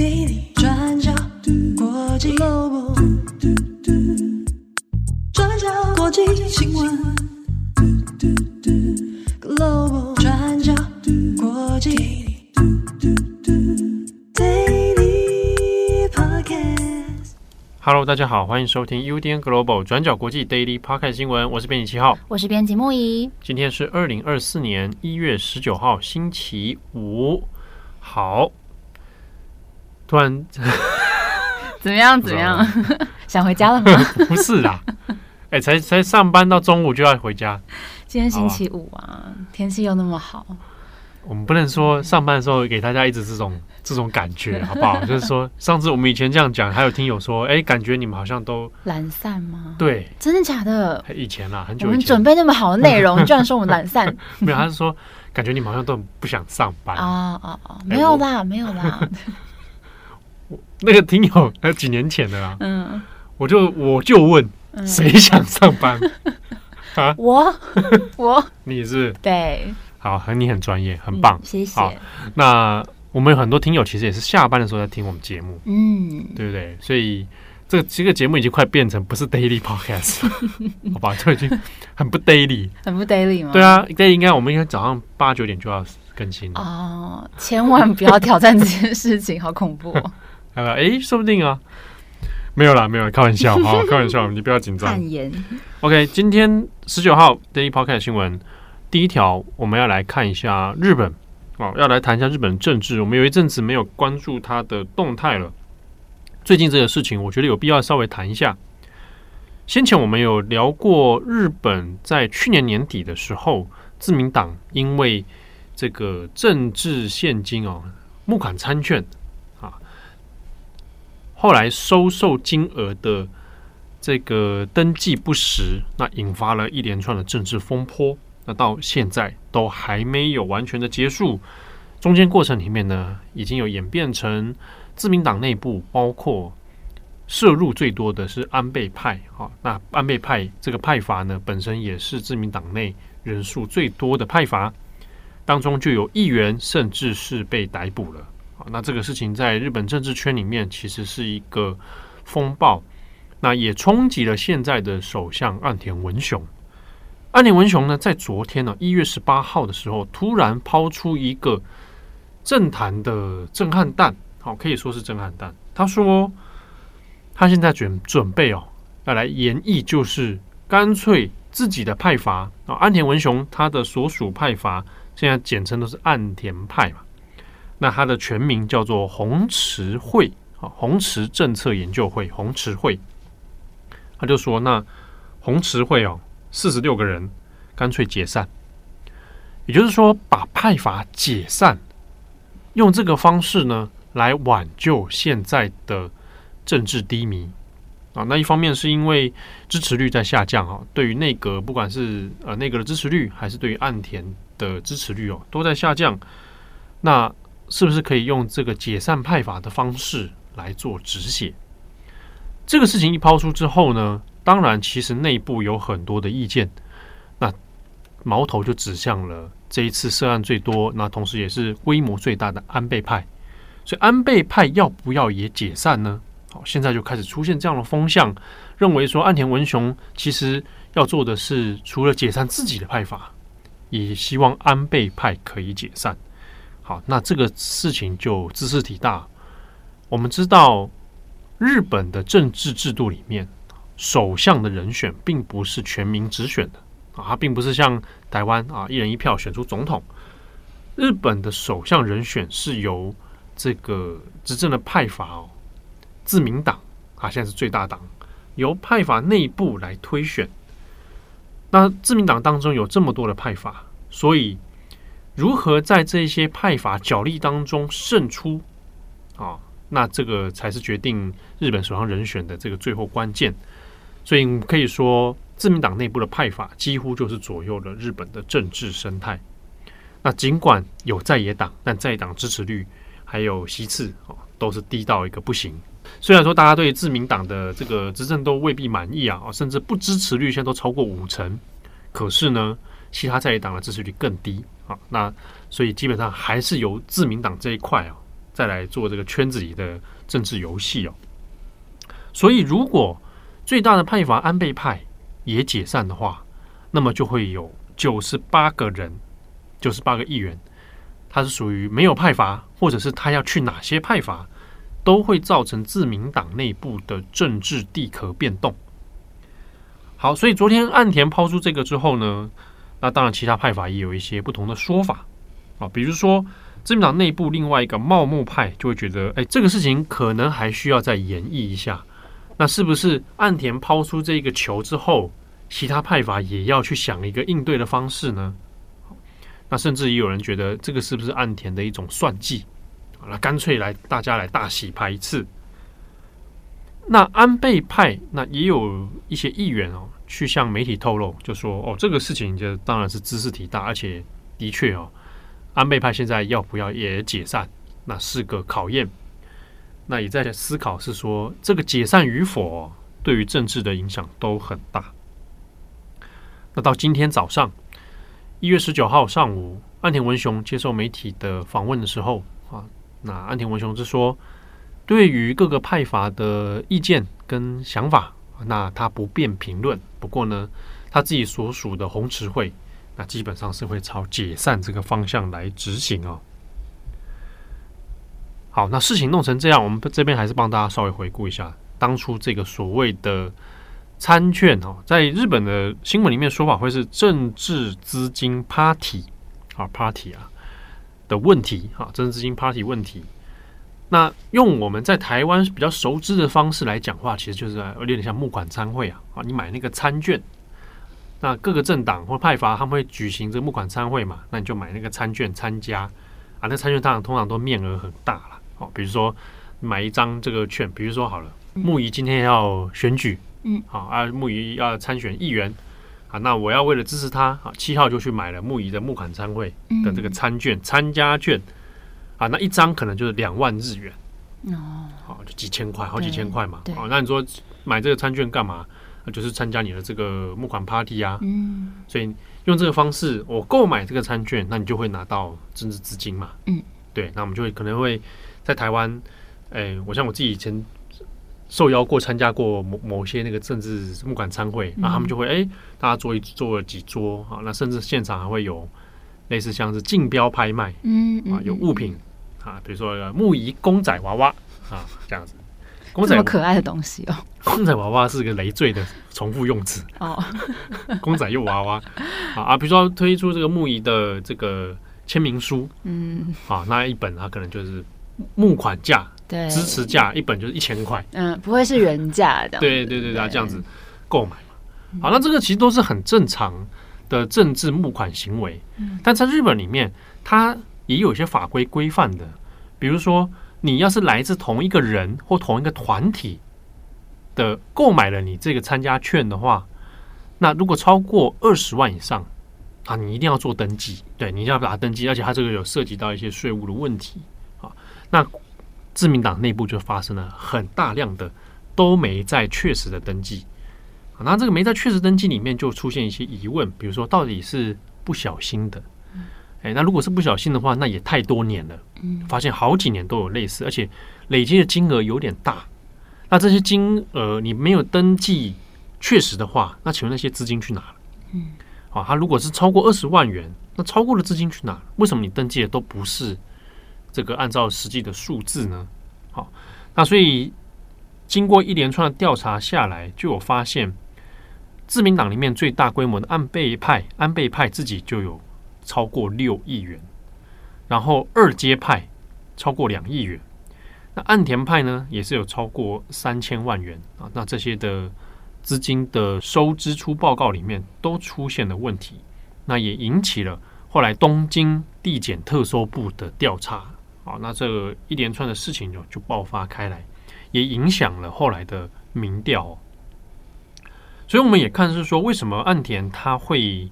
Daily 转角国际 Global 转角国际新闻 Global 转角国际 Daily Podcast。Hello，大家好，欢迎收听 UDN Global 转角国际 Daily Podcast 新闻，我是编辑七号，我是编辑木仪。今天是二零二四年一月十九号，星期五。好。突然 怎么样？怎么样？想回家了吗？不是啦，哎、欸，才才上班到中午就要回家。今天星期五啊，天气又那么好。我们不能说上班的时候给大家一直这种这种感觉，好不好？就是说，上次我们以前这样讲，还有听友说，哎、欸，感觉你们好像都懒散吗？对，真的假的？以前啦，很久以前。我们准备那么好的内容，你居然说我们懒散？没有，他是说感觉你们好像都不想上班啊啊啊！没有啦，没有啦。那个听友还有几年前的啦，嗯，我就我就问，谁想上班、嗯、啊？我我 你是对，好，和你很专业，很棒，嗯、谢谢。好，那我们有很多听友其实也是下班的时候在听我们节目，嗯，对不对？所以这个这个节目已经快变成不是 daily podcast，好吧？就已经很不 daily，很不 daily 吗？对啊，daily 应该我们应该早上八九点就要更新哦，千万不要挑战这件事情，好恐怖、哦。哎，说不定啊，没有啦，没有啦，开玩笑，好，开玩笑，你不要紧张。OK，今天十九号 Daily Podcast 新闻，第一条我们要来看一下日本哦，要来谈一下日本政治。我们有一阵子没有关注它的动态了，最近这个事情，我觉得有必要稍微谈一下。先前我们有聊过，日本在去年年底的时候，自民党因为这个政治现金哦，募款参券。后来收受金额的这个登记不实，那引发了一连串的政治风波。那到现在都还没有完全的结束，中间过程里面呢，已经有演变成自民党内部，包括涉入最多的是安倍派。哈，那安倍派这个派阀呢，本身也是自民党内人数最多的派阀，当中就有议员甚至是被逮捕了。那这个事情在日本政治圈里面其实是一个风暴，那也冲击了现在的首相岸田文雄。岸田文雄呢，在昨天呢，一月十八号的时候，突然抛出一个政坛的震撼弹，好，可以说是震撼弹。他说，他现在准准备哦，要来研议，就是干脆自己的派阀啊，岸田文雄他的所属派阀，现在简称都是岸田派嘛。那它的全名叫做红池会啊，红池政策研究会，红池会。他就说，那红池会哦，四十六个人干脆解散，也就是说把派阀解散，用这个方式呢来挽救现在的政治低迷啊。那一方面是因为支持率在下降啊，对于内阁不管是呃内阁的支持率，还是对于岸田的支持率哦，都在下降。那是不是可以用这个解散派法的方式来做止血？这个事情一抛出之后呢，当然其实内部有很多的意见，那矛头就指向了这一次涉案最多，那同时也是规模最大的安倍派。所以安倍派要不要也解散呢？好，现在就开始出现这样的风向，认为说岸田文雄其实要做的是除了解散自己的派法，也希望安倍派可以解散。好，那这个事情就知事体大。我们知道，日本的政治制度里面，首相的人选并不是全民直选的啊，它并不是像台湾啊一人一票选出总统。日本的首相人选是由这个执政的派阀哦，自民党啊，现在是最大党，由派阀内部来推选。那自民党当中有这么多的派阀，所以。如何在这些派阀角力当中胜出啊？那这个才是决定日本首相人选的这个最后关键。所以可以说，自民党内部的派阀几乎就是左右了日本的政治生态。那尽管有在野党，但在野党支持率还有席次啊，都是低到一个不行。虽然说大家对自民党的这个执政都未必满意啊，甚至不支持率现在都超过五成，可是呢，其他在野党的支持率更低啊。那所以基本上还是由自民党这一块啊，再来做这个圈子里的政治游戏哦。所以，如果最大的派阀安倍派也解散的话，那么就会有九十八个人，九十八个议员，他是属于没有派阀，或者是他要去哪些派阀，都会造成自民党内部的政治地壳变动。好，所以昨天岸田抛出这个之后呢，那当然其他派法也有一些不同的说法啊，比如说自民党内部另外一个茂木派就会觉得，哎，这个事情可能还需要再演绎一下。那是不是岸田抛出这个球之后，其他派法也要去想一个应对的方式呢？那甚至也有人觉得，这个是不是岸田的一种算计？那干脆来大家来大洗牌一次。那安倍派那也有一些议员哦，去向媒体透露，就说哦，这个事情就当然是知识体大，而且的确哦，安倍派现在要不要也解散，那是个考验。那也在思考是说，这个解散与否对于政治的影响都很大。那到今天早上一月十九号上午，岸田文雄接受媒体的访问的时候啊，那岸田文雄是说，对于各个派阀的意见跟想法，那他不便评论。不过呢，他自己所属的红池会，那基本上是会朝解散这个方向来执行哦。好，那事情弄成这样，我们这边还是帮大家稍微回顾一下当初这个所谓的参券哦，在日本的新闻里面说法会是政治资金 party 啊 party 啊的问题啊，政治资金 party 问题。那用我们在台湾比较熟知的方式来讲话，其实就是有点像募款参会啊啊，你买那个参券，那各个政党或派阀他们会举行这个募款参会嘛，那你就买那个参券参加啊，那参券当然通常都面额很大了。哦，比如说买一张这个券，比如说好了，木仪今天要选举，嗯，好啊，木仪要参选议员，啊，那我要为了支持他，啊，七号就去买了木仪的募款餐会的这个参券参加券，啊，那一张可能就是两万日元，哦，好，就几千块，好几千块嘛，好，那你说买这个餐券干嘛？那就是参加你的这个募款 party 啊，嗯，所以用这个方式，我购买这个餐券，那你就会拿到政治资金嘛，嗯，对，那我们就会可能会。在台湾，哎、欸，我像我自己以前受邀过参加过某某些那个政治募款餐会，那、嗯、他们就会哎、欸，大家坐一坐了几桌啊，那甚至现场还会有类似像是竞标拍卖，嗯，嗯啊，有物品啊，比如说木仪公仔娃娃啊这样子，公仔这么可爱的东西哦，公仔娃娃是个累赘的重复用词。哦，公仔又娃娃。啊啊，比如说推出这个木仪的这个签名书，嗯，啊，那一本它可能就是。募款价，对，支持价一本就是一千块，嗯，不会是原价的，对 对对，他这样子购买嘛。好，那这个其实都是很正常的政治募款行为，嗯，但在日本里面，它也有一些法规规范的，比如说，你要是来自同一个人或同一个团体的购买了你这个参加券的话，那如果超过二十万以上啊，你一定要做登记，对，你一定要把它登记，而且它这个有涉及到一些税务的问题。啊。那自民党内部就发生了很大量的都没在确实的登记，那这个没在确实登记里面就出现一些疑问，比如说到底是不小心的，哎，那如果是不小心的话，那也太多年了，嗯发现好几年都有类似，而且累积的金额有点大，那这些金额你没有登记确实的话，那请问那些资金去哪了？嗯，啊，他如果是超过二十万元，那超过的资金去哪？为什么你登记的都不是？这个按照实际的数字呢，好，那所以经过一连串的调查下来，就有发现，自民党里面最大规模的安倍派，安倍派自己就有超过六亿元，然后二阶派超过两亿元，那岸田派呢也是有超过三千万元啊，那这些的资金的收支出报告里面都出现了问题，那也引起了后来东京地检特搜部的调查。啊，那这一连串的事情就就爆发开来，也影响了后来的民调。所以我们也看是说，为什么岸田他会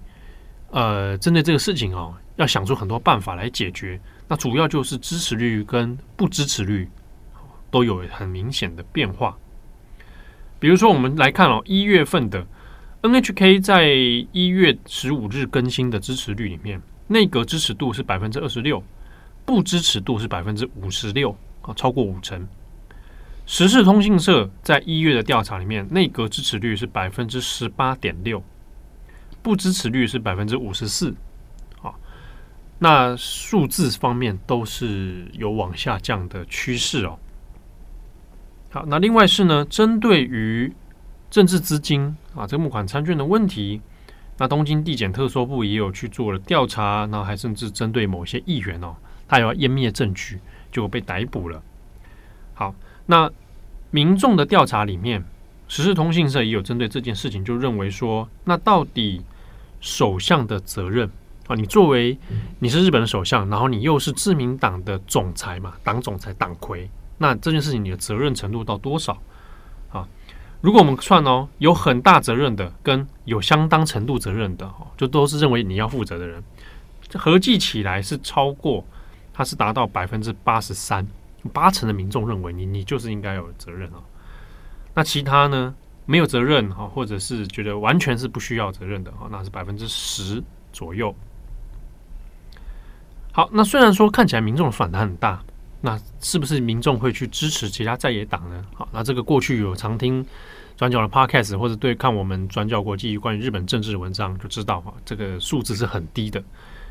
呃针对这个事情哦，要想出很多办法来解决。那主要就是支持率跟不支持率都有很明显的变化。比如说，我们来看哦，一月份的 NHK 在一月十五日更新的支持率里面，内阁支持度是百分之二十六。不支持度是百分之五十六啊，超过五成。时事通讯社在一月的调查里面，内阁支持率是百分之十八点六，不支持率是百分之五十四。啊，那数字方面都是有往下降的趋势哦。好，那另外是呢，针对于政治资金啊，这个募款参券的问题。那东京地检特搜部也有去做了调查，然后还甚至针对某些议员哦，他要湮灭证据，就被逮捕了。好，那民众的调查里面，时事通信社也有针对这件事情，就认为说，那到底首相的责任啊，你作为你是日本的首相，然后你又是自民党的总裁嘛，党总裁党魁，那这件事情你的责任程度到多少啊？如果我们算哦，有很大责任的跟有相当程度责任的哦，就都是认为你要负责的人，合计起来是超过，它是达到百分之八十三，八成的民众认为你你就是应该有责任哦。那其他呢，没有责任哈，或者是觉得完全是不需要责任的哈，那是百分之十左右。好，那虽然说看起来民众反弹很大。那是不是民众会去支持其他在野党呢？好，那这个过去有常听转角的 Podcast 或者对看我们转角国际关于日本政治的文章就知道哈，这个数字是很低的。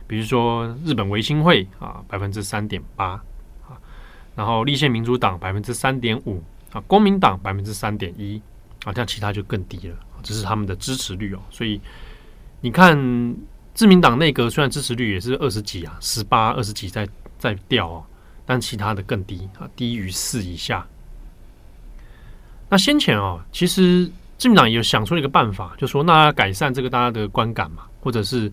比如说日本维新会啊，百分之三点八啊，然后立宪民主党百分之三点五啊，公民党百分之三点一啊，像其他就更低了。这是他们的支持率哦。所以你看自民党内阁虽然支持率也是二十几啊，十八、二十几在在掉哦。但其他的更低啊，低于四以下。那先前哦，其实自民党也有想出了一个办法，就说那改善这个大家的观感嘛，或者是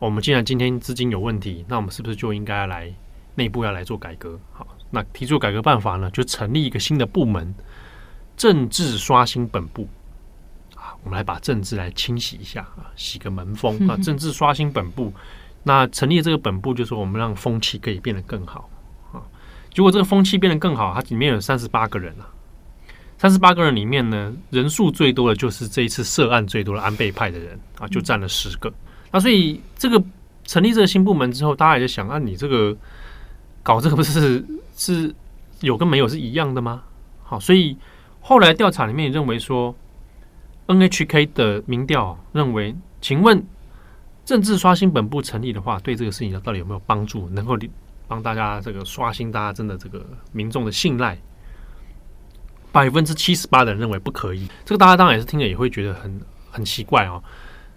我们既然今天资金有问题，那我们是不是就应该来内部要来做改革？好，那提出改革办法呢，就成立一个新的部门——政治刷新本部啊，我们来把政治来清洗一下啊，洗个门风啊，政治刷新本部。那成立这个本部，就是我们让风气可以变得更好啊。如果这个风气变得更好，它里面有三十八个人啊，三十八个人里面呢，人数最多的就是这一次涉案最多的安倍派的人啊，就占了十个。那所以这个成立这个新部门之后，大家也在想啊，你这个搞这个不是是有跟没有是一样的吗？好，所以后来调查里面也认为说，NHK 的民调认为，请问政治刷新本部成立的话，对这个事情到底有没有帮助？能够帮大家这个刷新大家真的这个民众的信赖，百分之七十八的人认为不可以。这个大家当然也是听了也会觉得很很奇怪哦。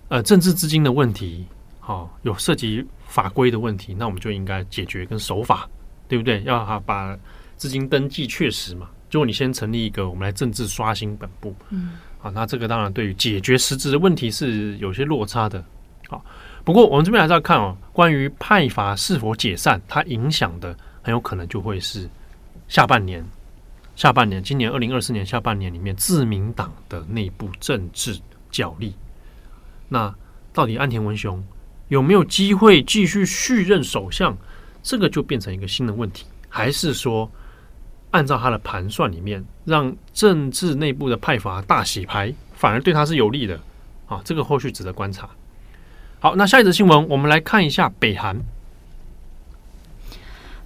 呃，政治资金的问题，好、哦、有涉及法规的问题，那我们就应该解决跟守法，对不对？要哈把资金登记确实嘛。如果你先成立一个，我们来政治刷新本部，嗯，好，那这个当然对于解决实质的问题是有些落差的，好。不过，我们这边还是要看哦，关于派阀是否解散，它影响的很有可能就会是下半年，下半年，今年二零二四年下半年里面自民党的内部政治角力。那到底岸田文雄有没有机会继续续任首相？这个就变成一个新的问题，还是说按照他的盘算里面，让政治内部的派阀大洗牌，反而对他是有利的？啊，这个后续值得观察。好，那下一则新闻，我们来看一下北韩。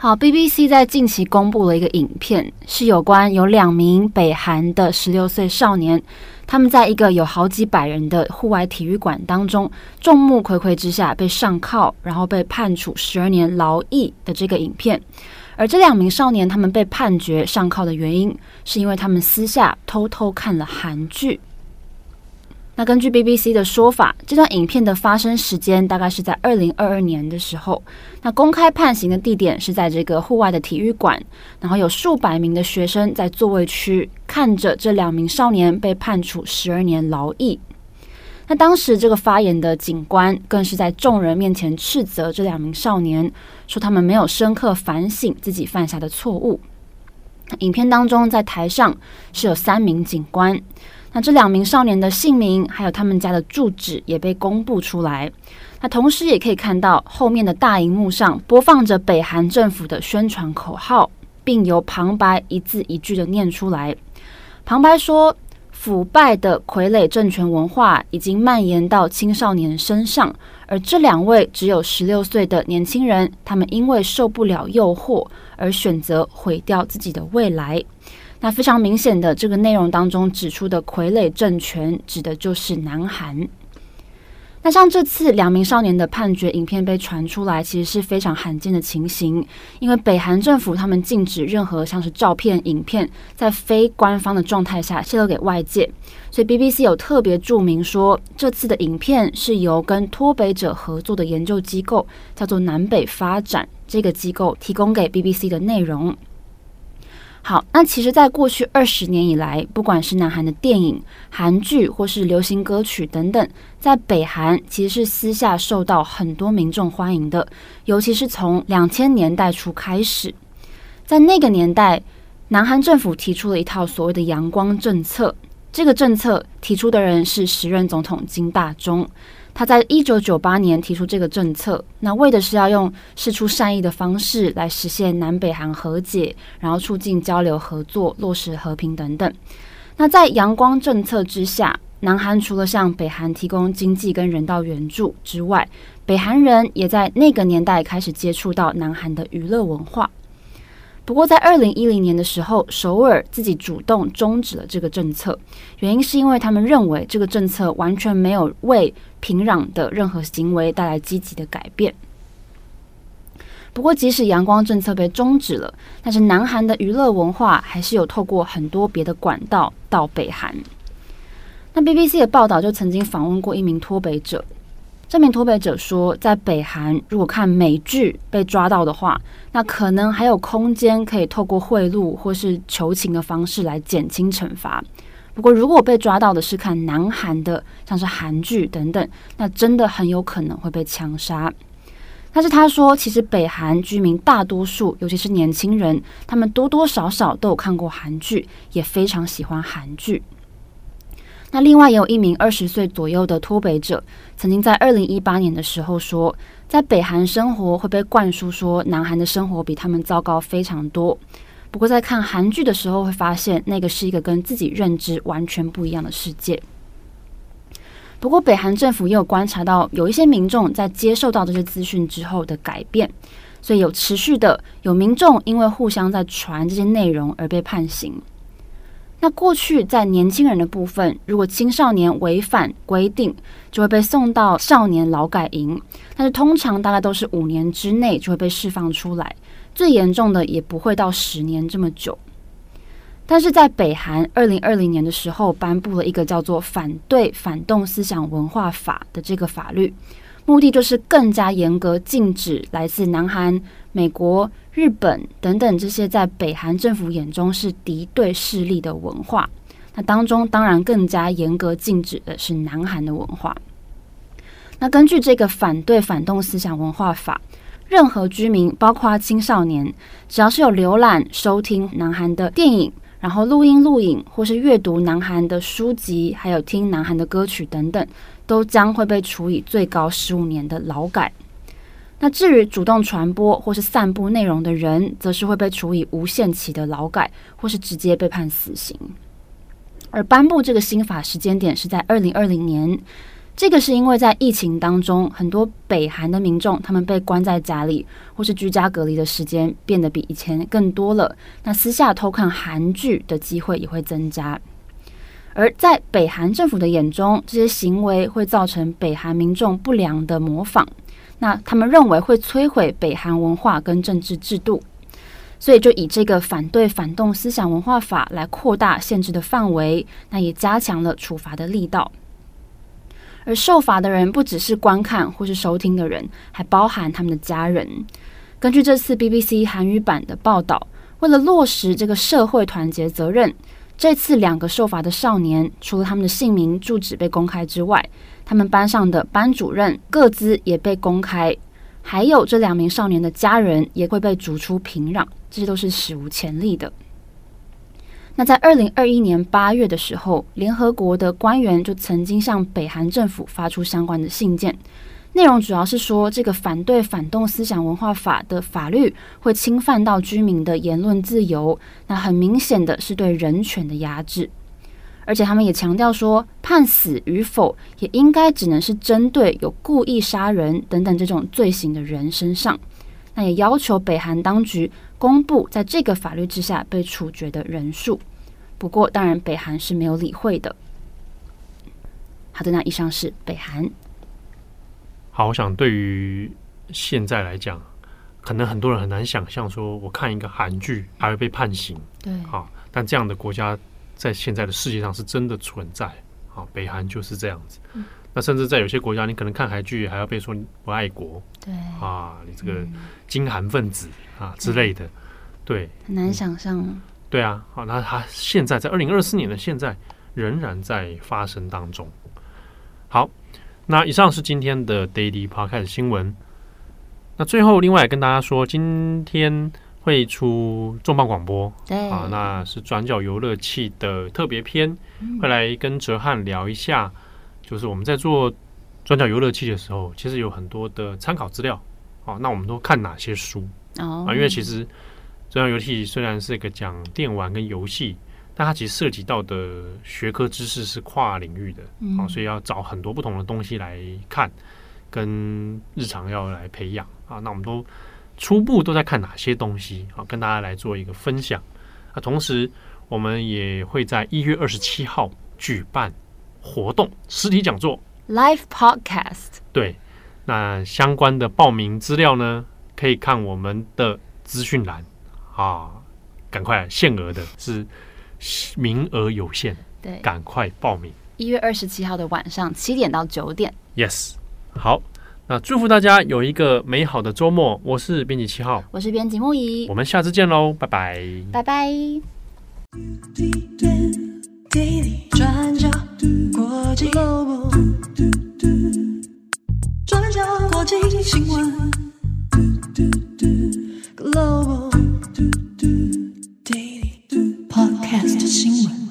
好，BBC 在近期公布了一个影片，是有关有两名北韩的十六岁少年，他们在一个有好几百人的户外体育馆当中，众目睽睽之下被上铐，然后被判处十二年劳役的这个影片。而这两名少年，他们被判决上铐的原因，是因为他们私下偷偷看了韩剧。那根据 BBC 的说法，这段影片的发生时间大概是在二零二二年的时候。那公开判刑的地点是在这个户外的体育馆，然后有数百名的学生在座位区看着这两名少年被判处十二年劳役。那当时这个发言的警官更是在众人面前斥责这两名少年，说他们没有深刻反省自己犯下的错误。影片当中，在台上是有三名警官。那这两名少年的姓名，还有他们家的住址也被公布出来。那同时也可以看到后面的大荧幕上播放着北韩政府的宣传口号，并由旁白一字一句的念出来。旁白说：“腐败的傀儡政权文化已经蔓延到青少年身上，而这两位只有十六岁的年轻人，他们因为受不了诱惑而选择毁掉自己的未来。那非常明显的，这个内容当中指出的傀儡政权，指的就是南韩。那像这次两名少年的判决影片被传出来，其实是非常罕见的情形，因为北韩政府他们禁止任何像是照片、影片在非官方的状态下泄露给外界，所以 BBC 有特别注明说，这次的影片是由跟脱北者合作的研究机构叫做南北发展这个机构提供给 BBC 的内容。好，那其实，在过去二十年以来，不管是南韩的电影、韩剧，或是流行歌曲等等，在北韩其实是私下受到很多民众欢迎的。尤其是从两千年代初开始，在那个年代，南韩政府提出了一套所谓的“阳光政策”。这个政策提出的人是时任总统金大中。他在一九九八年提出这个政策，那为的是要用释出善意的方式来实现南北韩和解，然后促进交流合作、落实和平等等。那在阳光政策之下，南韩除了向北韩提供经济跟人道援助之外，北韩人也在那个年代开始接触到南韩的娱乐文化。不过，在二零一零年的时候，首尔自己主动终止了这个政策，原因是因为他们认为这个政策完全没有为平壤的任何行为带来积极的改变。不过，即使阳光政策被终止了，但是南韩的娱乐文化还是有透过很多别的管道到北韩。那 BBC 的报道就曾经访问过一名脱北者。这名脱北者说，在北韩，如果看美剧被抓到的话，那可能还有空间可以透过贿赂或是求情的方式来减轻惩罚。不过，如果被抓到的是看南韩的，像是韩剧等等，那真的很有可能会被枪杀。但是他说，其实北韩居民大多数，尤其是年轻人，他们多多少少都有看过韩剧，也非常喜欢韩剧。那另外也有一名二十岁左右的脱北者，曾经在二零一八年的时候说，在北韩生活会被灌输说南韩的生活比他们糟糕非常多。不过在看韩剧的时候，会发现那个是一个跟自己认知完全不一样的世界。不过北韩政府也有观察到，有一些民众在接受到这些资讯之后的改变，所以有持续的有民众因为互相在传这些内容而被判刑。那过去在年轻人的部分，如果青少年违反规定，就会被送到少年劳改营。但是通常大概都是五年之内就会被释放出来，最严重的也不会到十年这么久。但是在北韩二零二零年的时候，颁布了一个叫做《反对反动思想文化法》的这个法律。目的就是更加严格禁止来自南韩、美国、日本等等这些在北韩政府眼中是敌对势力的文化。那当中当然更加严格禁止的是南韩的文化。那根据这个反对反动思想文化法，任何居民，包括青少年，只要是有浏览、收听南韩的电影，然后录音、录影，或是阅读南韩的书籍，还有听南韩的歌曲等等。都将会被处以最高十五年的劳改。那至于主动传播或是散布内容的人，则是会被处以无限期的劳改，或是直接被判死刑。而颁布这个新法时间点是在二零二零年，这个是因为在疫情当中，很多北韩的民众他们被关在家里或是居家隔离的时间变得比以前更多了，那私下偷看韩剧的机会也会增加。而在北韩政府的眼中，这些行为会造成北韩民众不良的模仿，那他们认为会摧毁北韩文化跟政治制度，所以就以这个反对反动思想文化法来扩大限制的范围，那也加强了处罚的力道。而受罚的人不只是观看或是收听的人，还包含他们的家人。根据这次 BBC 韩语版的报道，为了落实这个社会团结责任。这次两个受罚的少年，除了他们的姓名、住址被公开之外，他们班上的班主任各自也被公开，还有这两名少年的家人也会被逐出平壤，这些都是史无前例的。那在二零二一年八月的时候，联合国的官员就曾经向北韩政府发出相关的信件。内容主要是说，这个反对反动思想文化法的法律会侵犯到居民的言论自由，那很明显的是对人权的压制。而且他们也强调说，判死与否也应该只能是针对有故意杀人等等这种罪行的人身上。那也要求北韩当局公布在这个法律之下被处决的人数。不过，当然北韩是没有理会的。好的，那以上是北韩。好，我想对于现在来讲，可能很多人很难想象，说我看一个韩剧还会被判刑。对，好，但这样的国家在现在的世界上是真的存在。好，北韩就是这样子。嗯、那甚至在有些国家，你可能看韩剧还要被说不爱国。对啊，你这个金韩分子啊之类的。对，很难想象、嗯。对啊，好，那他现在在二零二四年的现在仍然在发生当中。好，那以上是今天的 Daily Podcast 新闻。那最后，另外跟大家说，今天会出重磅广播，对啊，那是转角游乐器的特别篇，会来跟哲翰聊一下，就是我们在做转角游乐器的时候，其实有很多的参考资料。好，那我们都看哪些书啊？因为其实转角游乐器虽然是一个讲电玩跟游戏。但它其实涉及到的学科知识是跨领域的，好、嗯，所以要找很多不同的东西来看，跟日常要来培养啊。那我们都初步都在看哪些东西啊？跟大家来做一个分享。啊，同时我们也会在一月二十七号举办活动，实体讲座，Live Podcast。对，那相关的报名资料呢，可以看我们的资讯栏啊，赶快限额的是。名额有限，对，赶快报名。一月二十七号的晚上七点到九点。Yes，好，那祝福大家有一个美好的周末。我是编辑七号，我是编辑木仪，我们下次见喽，拜拜，拜拜。转角国际转角国际新闻 Podcast 新闻。